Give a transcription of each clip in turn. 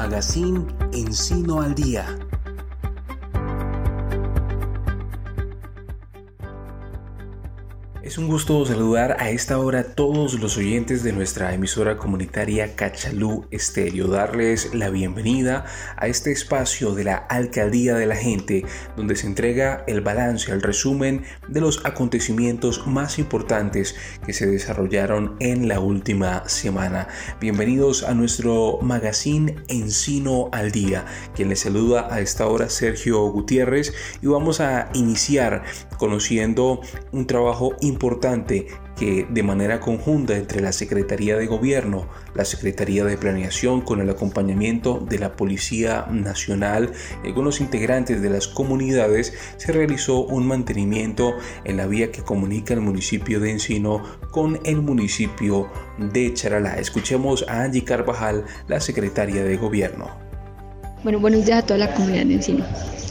Magazine Encino al Día. Es un gusto saludar a esta hora a todos los oyentes de nuestra emisora comunitaria Cachalú Estéreo, darles la bienvenida a este espacio de la Alcaldía de la Gente, donde se entrega el balance, el resumen de los acontecimientos más importantes que se desarrollaron en la última semana. Bienvenidos a nuestro magazine Encino al Día, quien les saluda a esta hora Sergio Gutiérrez y vamos a iniciar conociendo un trabajo importante importante que de manera conjunta entre la Secretaría de Gobierno, la Secretaría de Planeación con el acompañamiento de la Policía Nacional y algunos integrantes de las comunidades se realizó un mantenimiento en la vía que comunica el municipio de Encino con el municipio de Charalá. Escuchemos a Angie Carvajal, la Secretaria de Gobierno. Bueno, buenos días a toda la comunidad de Encino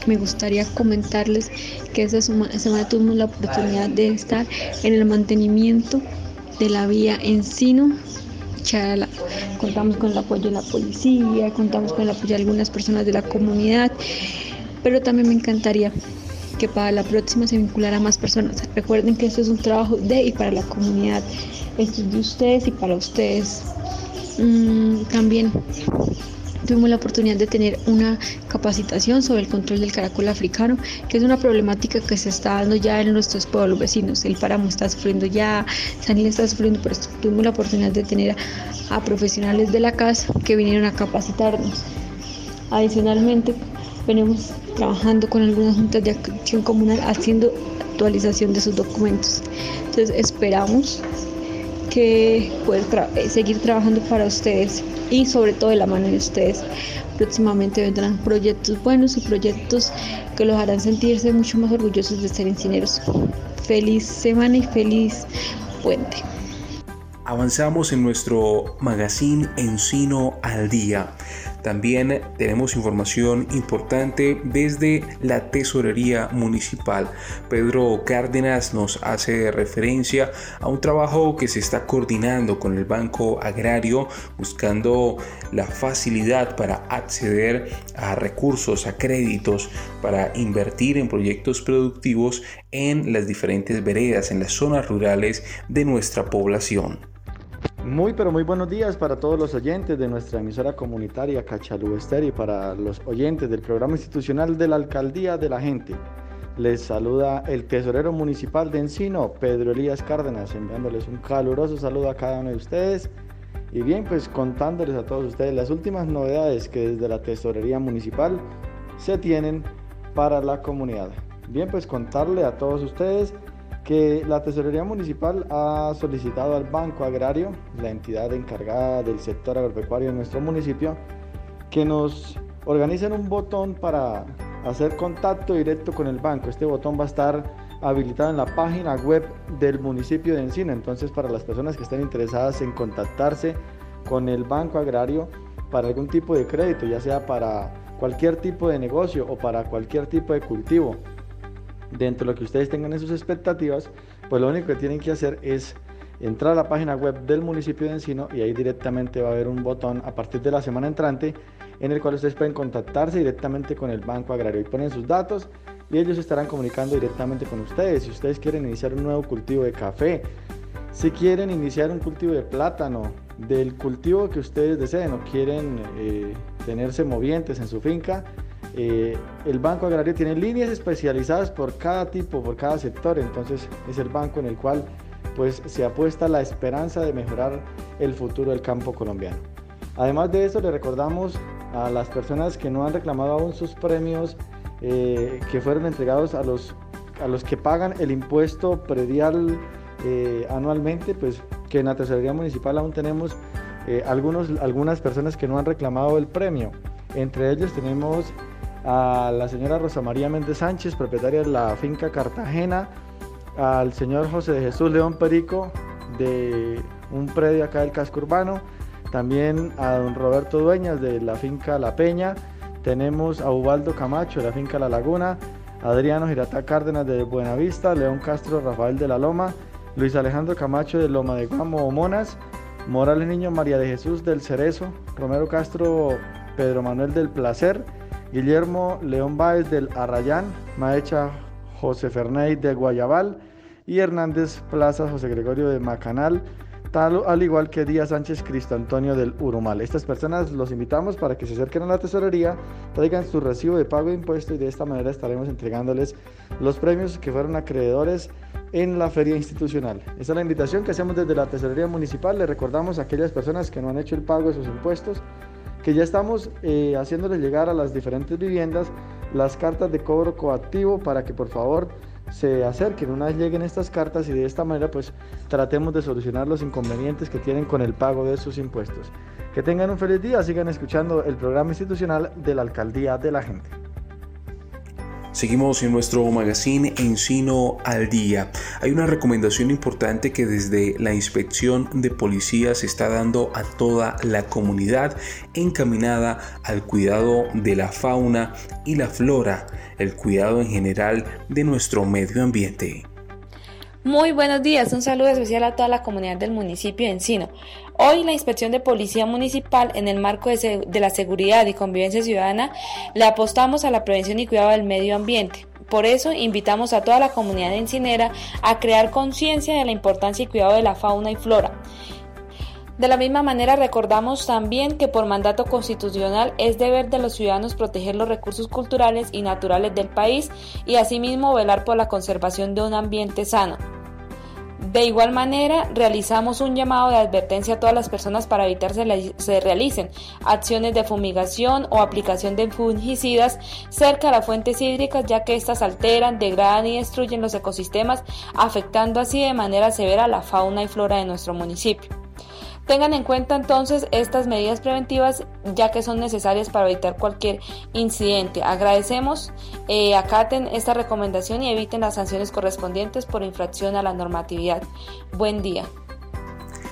me gustaría comentarles que esta semana tuvimos la oportunidad de estar en el mantenimiento de la vía Encino Chala. Contamos con el apoyo de la policía, contamos con el apoyo de algunas personas de la comunidad, pero también me encantaría que para la próxima se vinculara más personas. Recuerden que esto es un trabajo de y para la comunidad. Esto es de ustedes y para ustedes. Mm, también tuvimos la oportunidad de tener una capacitación sobre el control del caracol africano, que es una problemática que se está dando ya en nuestros pueblos vecinos. El páramo está sufriendo ya, Sanil está sufriendo, pero tuvimos la oportunidad de tener a, profesionales de la casa que vinieron a capacitarnos. Adicionalmente, venimos trabajando con algunas juntas de acción comunal haciendo actualización de sus documentos. Entonces esperamos que poder seguir trabajando para ustedes y sobre todo de la mano de ustedes. Próximamente vendrán proyectos buenos y proyectos que los harán sentirse mucho más orgullosos de ser encineros. Feliz semana y feliz puente. Avanzamos en nuestro magazine Encino al Día. También tenemos información importante desde la Tesorería Municipal. Pedro Cárdenas nos hace referencia a un trabajo que se está coordinando con el Banco Agrario buscando la facilidad para acceder a recursos, a créditos, para invertir en proyectos productivos en las diferentes veredas, en las zonas rurales de nuestra población. Muy pero muy buenos días para todos los oyentes de nuestra emisora comunitaria Cachalú y para los oyentes del programa institucional de la Alcaldía de la Gente. Les saluda el tesorero municipal de Encino, Pedro Elías Cárdenas, enviándoles un caluroso saludo a cada uno de ustedes. Y bien, pues contándoles a todos ustedes las últimas novedades que desde la tesorería municipal se tienen para la comunidad. Bien, pues contarle a todos ustedes que la Tesorería Municipal ha solicitado al Banco Agrario, la entidad encargada del sector agropecuario de nuestro municipio, que nos organicen un botón para hacer contacto directo con el banco. Este botón va a estar habilitado en la página web del municipio de Encino. Entonces, para las personas que estén interesadas en contactarse con el Banco Agrario para algún tipo de crédito, ya sea para cualquier tipo de negocio o para cualquier tipo de cultivo, dentro de lo que ustedes tengan en sus expectativas, pues lo único que tienen que hacer es entrar a la página web del municipio de Encino y ahí directamente va a haber un botón a partir de la semana entrante en el cual ustedes pueden contactarse directamente con el Banco Agrario y ponen sus datos y ellos estarán comunicando directamente con ustedes. Si ustedes quieren iniciar un nuevo cultivo de café, si quieren iniciar un cultivo de plátano, del cultivo que ustedes deseen o quieren eh, tenerse movientes en su finca, eh, el Banco Agrario tiene líneas especializadas por cada tipo, por cada sector, entonces es el banco en el cual pues se apuesta la esperanza de mejorar el futuro del campo colombiano. Además de eso, le recordamos a las personas que no han reclamado aún sus premios eh, que fueron entregados a los, a los que pagan el impuesto predial eh, anualmente, pues que en la tesorería municipal aún tenemos algunos, algunas personas que no han reclamado el premio. Entre ellos tenemos a la señora Rosa María Méndez Sánchez, propietaria de la finca Cartagena, al señor José de Jesús León Perico, de un predio acá del casco urbano, también a don Roberto Dueñas de la finca La Peña, tenemos a Ubaldo Camacho de la finca La Laguna, Adriano Girata Cárdenas de Buenavista, León Castro Rafael de la Loma, Luis Alejandro Camacho de Loma de Guamo o Monas, Morales Niño María de Jesús del Cerezo, Romero Castro Pedro Manuel del Placer, Guillermo León Báez del Arrayán, Maecha José Fernández de Guayabal y Hernández Plaza José Gregorio de Macanal, tal al igual que Díaz Sánchez Cristo Antonio del Urumal. Estas personas los invitamos para que se acerquen a la tesorería, traigan su recibo de pago de impuestos y de esta manera estaremos entregándoles los premios que fueron acreedores en la feria institucional. Esa es la invitación que hacemos desde la tesorería municipal. Le recordamos a aquellas personas que no han hecho el pago de sus impuestos que ya estamos eh, haciéndoles llegar a las diferentes viviendas las cartas de cobro coactivo para que por favor se acerquen una vez lleguen estas cartas y de esta manera pues tratemos de solucionar los inconvenientes que tienen con el pago de sus impuestos. Que tengan un feliz día, sigan escuchando el programa institucional de la Alcaldía de la Gente. Seguimos en nuestro magazine Encino al Día. Hay una recomendación importante que desde la inspección de policía se está dando a toda la comunidad encaminada al cuidado de la fauna y la flora, el cuidado en general de nuestro medio ambiente. Muy buenos días, un saludo especial a toda la comunidad del municipio de Encino. Hoy la Inspección de Policía Municipal, en el marco de, la seguridad y convivencia ciudadana, le apostamos a la prevención y cuidado del medio ambiente. Por eso invitamos a toda la comunidad encinera a crear conciencia de la importancia y cuidado de la fauna y flora. De la misma manera recordamos también que por mandato constitucional es deber de los ciudadanos proteger los recursos culturales y naturales del país y asimismo velar por la conservación de un ambiente sano. De igual manera, realizamos un llamado de advertencia a todas las personas para evitar que se realicen acciones de fumigación o aplicación de fungicidas cerca de las fuentes hídricas, ya que estas alteran, degradan y destruyen los ecosistemas, afectando así de manera severa la fauna y flora de nuestro municipio. Tengan en cuenta entonces estas medidas preventivas ya que son necesarias para evitar cualquier incidente. Agradecemos, eh, acaten esta recomendación y eviten las sanciones correspondientes por infracción a la normatividad. Buen día.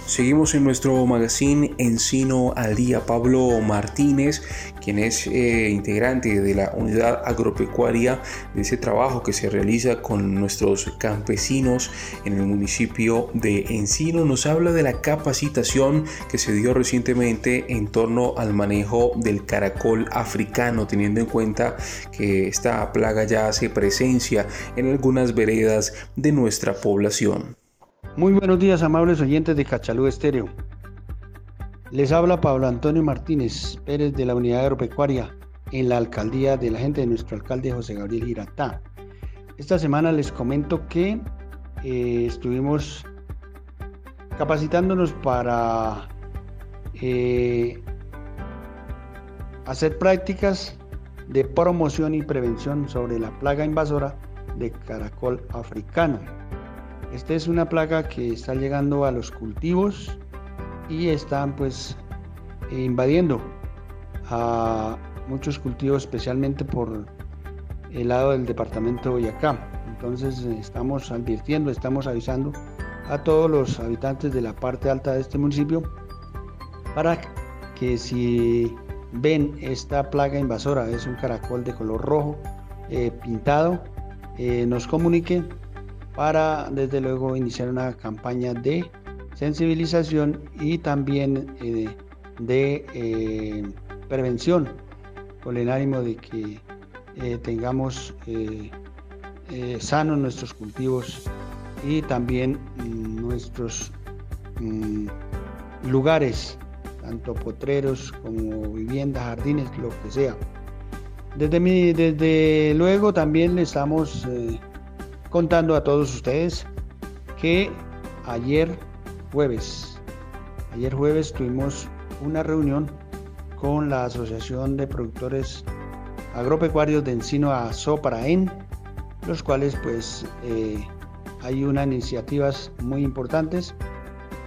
Seguimos en nuestro magazine Encino al Día. Pablo Martínez, quien es eh, integrante de la unidad agropecuaria de ese trabajo que se realiza con nuestros campesinos en el municipio de Encino, nos habla de la capacitación que se dio recientemente en torno al manejo del caracol africano, teniendo en cuenta que esta plaga ya hace presencia en algunas veredas de nuestra población. Muy buenos días, amables oyentes de Cachalú Estéreo. Les habla Pablo Antonio Martínez Pérez de la Unidad Agropecuaria en la alcaldía de la gente de nuestro alcalde José Gabriel Giratá. Esta semana les comento que eh, estuvimos capacitándonos para eh, hacer prácticas de promoción y prevención sobre la plaga invasora de caracol africano. Esta es una plaga que está llegando a los cultivos y están pues invadiendo a muchos cultivos, especialmente por el lado del departamento de Boyacá. Entonces estamos advirtiendo, estamos avisando a todos los habitantes de la parte alta de este municipio para que si ven esta plaga invasora, es un caracol de color rojo eh, pintado, eh, nos comuniquen para desde luego iniciar una campaña de sensibilización y también eh, de eh, prevención con el ánimo de que eh, tengamos sanos nuestros cultivos y también mm, nuestros mm, lugares, tanto potreros como viviendas, jardines, lo que sea. Desde, mi, desde luego también estamos contando a todos ustedes que ayer jueves, ayer jueves tuvimos una reunión con la Asociación de Productores Agropecuarios de Encino a Soparaen, los cuales pues eh, hay unas iniciativas muy importantes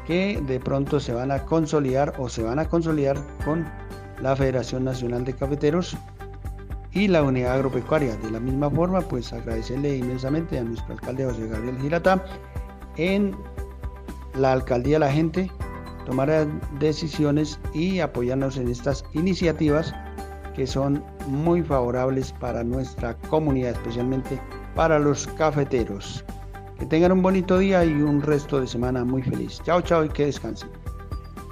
que de pronto se van a consolidar o se van a consolidar con la Federación Nacional de Cafeteros y la unidad agropecuaria. De la misma forma, pues agradecerle inmensamente a nuestro alcalde José Gabriel Girata en la alcaldía la gente tomar decisiones y apoyarnos en estas iniciativas que son muy favorables para nuestra comunidad, especialmente para los cafeteros. Que tengan un bonito día y un resto de semana muy feliz. Chao, chao y que descansen.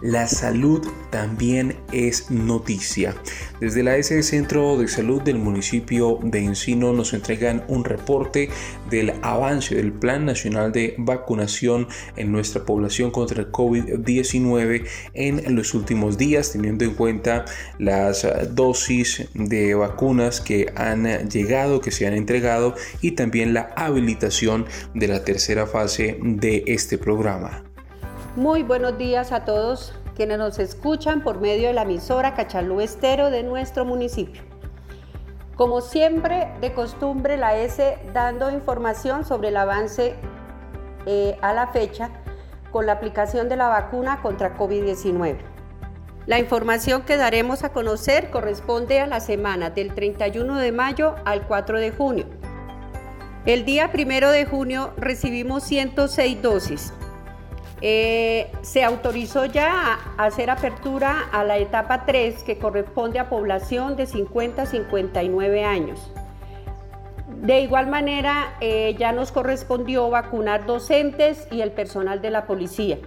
La salud también es noticia. Desde la S Centro de Salud del municipio de Encino nos entregan un reporte del avance del Plan Nacional de Vacunación en nuestra población contra el COVID-19 en los últimos días, teniendo en cuenta las dosis de vacunas que han llegado, que se han entregado y también la habilitación de la tercera fase de este programa. Muy buenos días a todos quienes nos escuchan por medio de la emisora Cachalú Estero de nuestro municipio. Como siempre, de costumbre, la S dando información sobre el avance eh, a la fecha con la aplicación de la vacuna contra COVID-19. La información que daremos a conocer corresponde a la semana del 31 de mayo al 4 de junio. El día 1 de junio recibimos 106 dosis, eh, se autorizó ya a hacer apertura a la etapa 3 que corresponde a población de 50 a 59 años. De igual manera, eh, ya nos correspondió vacunar docentes y el personal de la policía.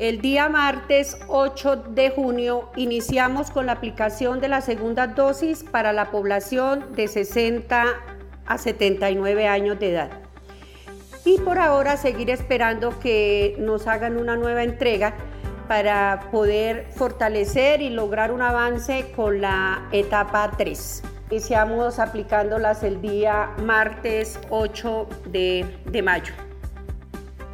El día martes 8 de junio iniciamos con la aplicación de la segunda dosis para la población de 60 a 79 años de edad y por ahora seguir esperando que nos hagan una nueva entrega para poder fortalecer y lograr un avance con la etapa 3. Iniciamos aplicándolas el día martes 8 de, de mayo.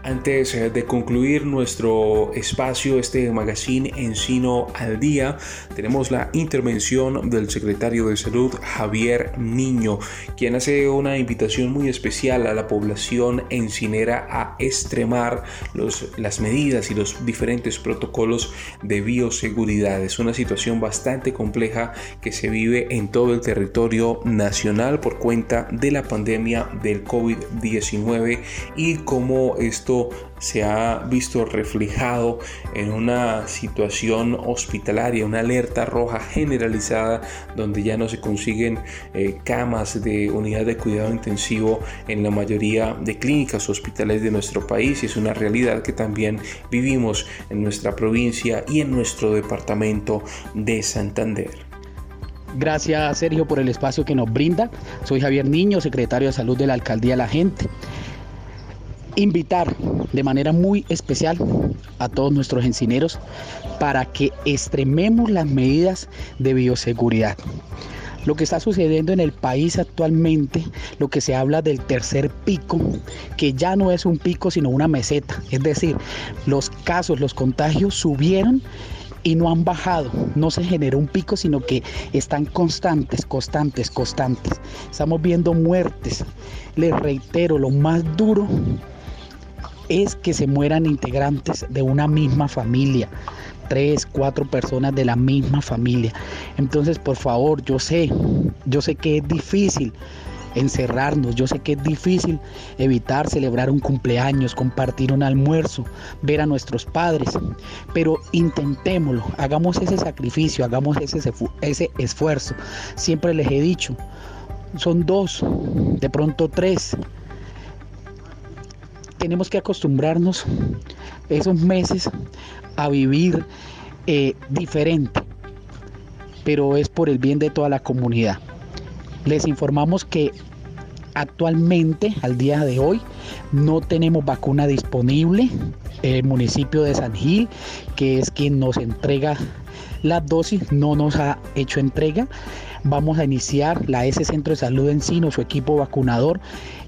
Antes eh, de concluir nuestro espacio, este magazine Encino al Día, tenemos la intervención del secretario de Salud Javier Niño, quien hace una invitación muy especial a la población encinera a extremar los, las medidas y los diferentes protocolos de bioseguridad. Es una situación bastante compleja que se vive en todo el territorio nacional por cuenta de la pandemia del COVID-19 y cómo esto se ha visto reflejado en una situación hospitalaria, una alerta roja generalizada donde ya no se consiguen eh, camas de unidad de cuidado intensivo en la mayoría de clínicas hospitales de nuestro país y es una realidad que también vivimos en nuestra provincia y en nuestro departamento de Santander. Gracias Sergio por el espacio que nos brinda. Soy Javier Niño, secretario de Salud de la Alcaldía La Gente invitar de manera muy especial a todos nuestros encineros para que extrememos las medidas de bioseguridad. Lo que está sucediendo en el país actualmente, lo que se habla del tercer pico, que ya no es un pico sino una meseta, es decir, los casos, los contagios subieron y no han bajado, no se generó un pico, sino que están constantes, constantes, constantes. Estamos viendo muertes. Les reitero, lo más duro es que se mueran integrantes de una misma familia, tres, cuatro personas de la misma familia. Entonces, por favor, yo sé, yo sé que es difícil encerrarnos, yo sé que es difícil evitar celebrar un cumpleaños, compartir un almuerzo, ver a nuestros padres, pero intentémoslo, hagamos ese sacrificio, hagamos ese, ese esfuerzo. Siempre les he dicho, son dos, de pronto tres, tenemos que acostumbrarnos esos meses a vivir eh, diferente, pero es por el bien de toda la comunidad. Les informamos que actualmente, al día de hoy, no tenemos vacuna disponible. El municipio de San Gil, que es quien nos entrega las dosis, no nos ha hecho entrega. Vamos a iniciar la S Centro de Salud Encino, su equipo vacunador,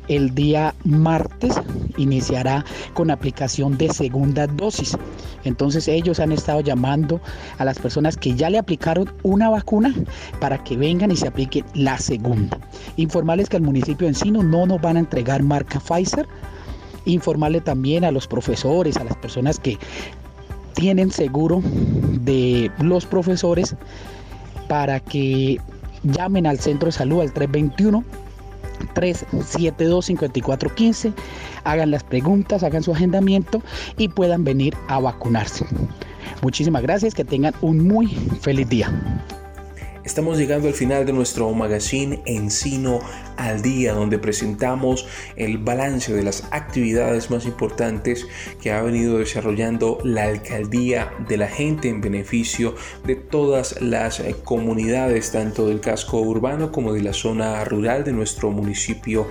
el día martes iniciará con aplicación de segunda dosis. Entonces ellos han estado llamando a las personas que ya le aplicaron una vacuna para que vengan y se apliquen la segunda. Informarles que al municipio de Encino no nos van a entregar marca Pfizer. Informarle también a los profesores, a las personas que tienen seguro de los profesores para que llamen al centro de salud al 321 372-5415, hagan las preguntas, hagan su agendamiento y puedan venir a vacunarse. Muchísimas gracias, que tengan un muy feliz día. Estamos llegando al final de nuestro magazine Encino al día donde presentamos el balance de las actividades más importantes que ha venido desarrollando la alcaldía de la gente en beneficio de todas las eh, comunidades, tanto del casco urbano como de la zona rural de nuestro municipio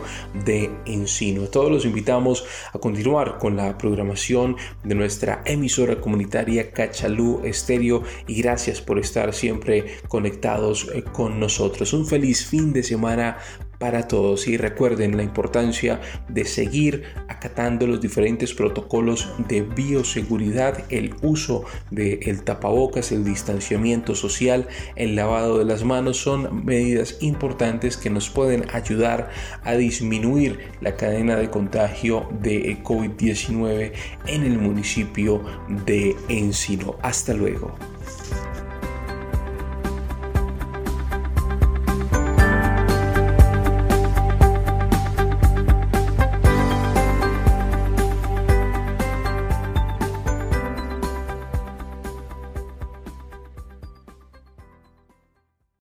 de Encino. Todos los invitamos a continuar con la programación de nuestra emisora comunitaria Cachalú Estéreo y gracias por estar siempre conectados eh, con nosotros. Un feliz fin de semana para todos y recuerden la importancia de seguir acatando los diferentes protocolos de bioseguridad, el uso del el tapabocas, el distanciamiento social, el lavado de las manos son medidas importantes que nos pueden ayudar a disminuir la cadena de contagio de COVID-19 en el municipio de Encino. Hasta luego.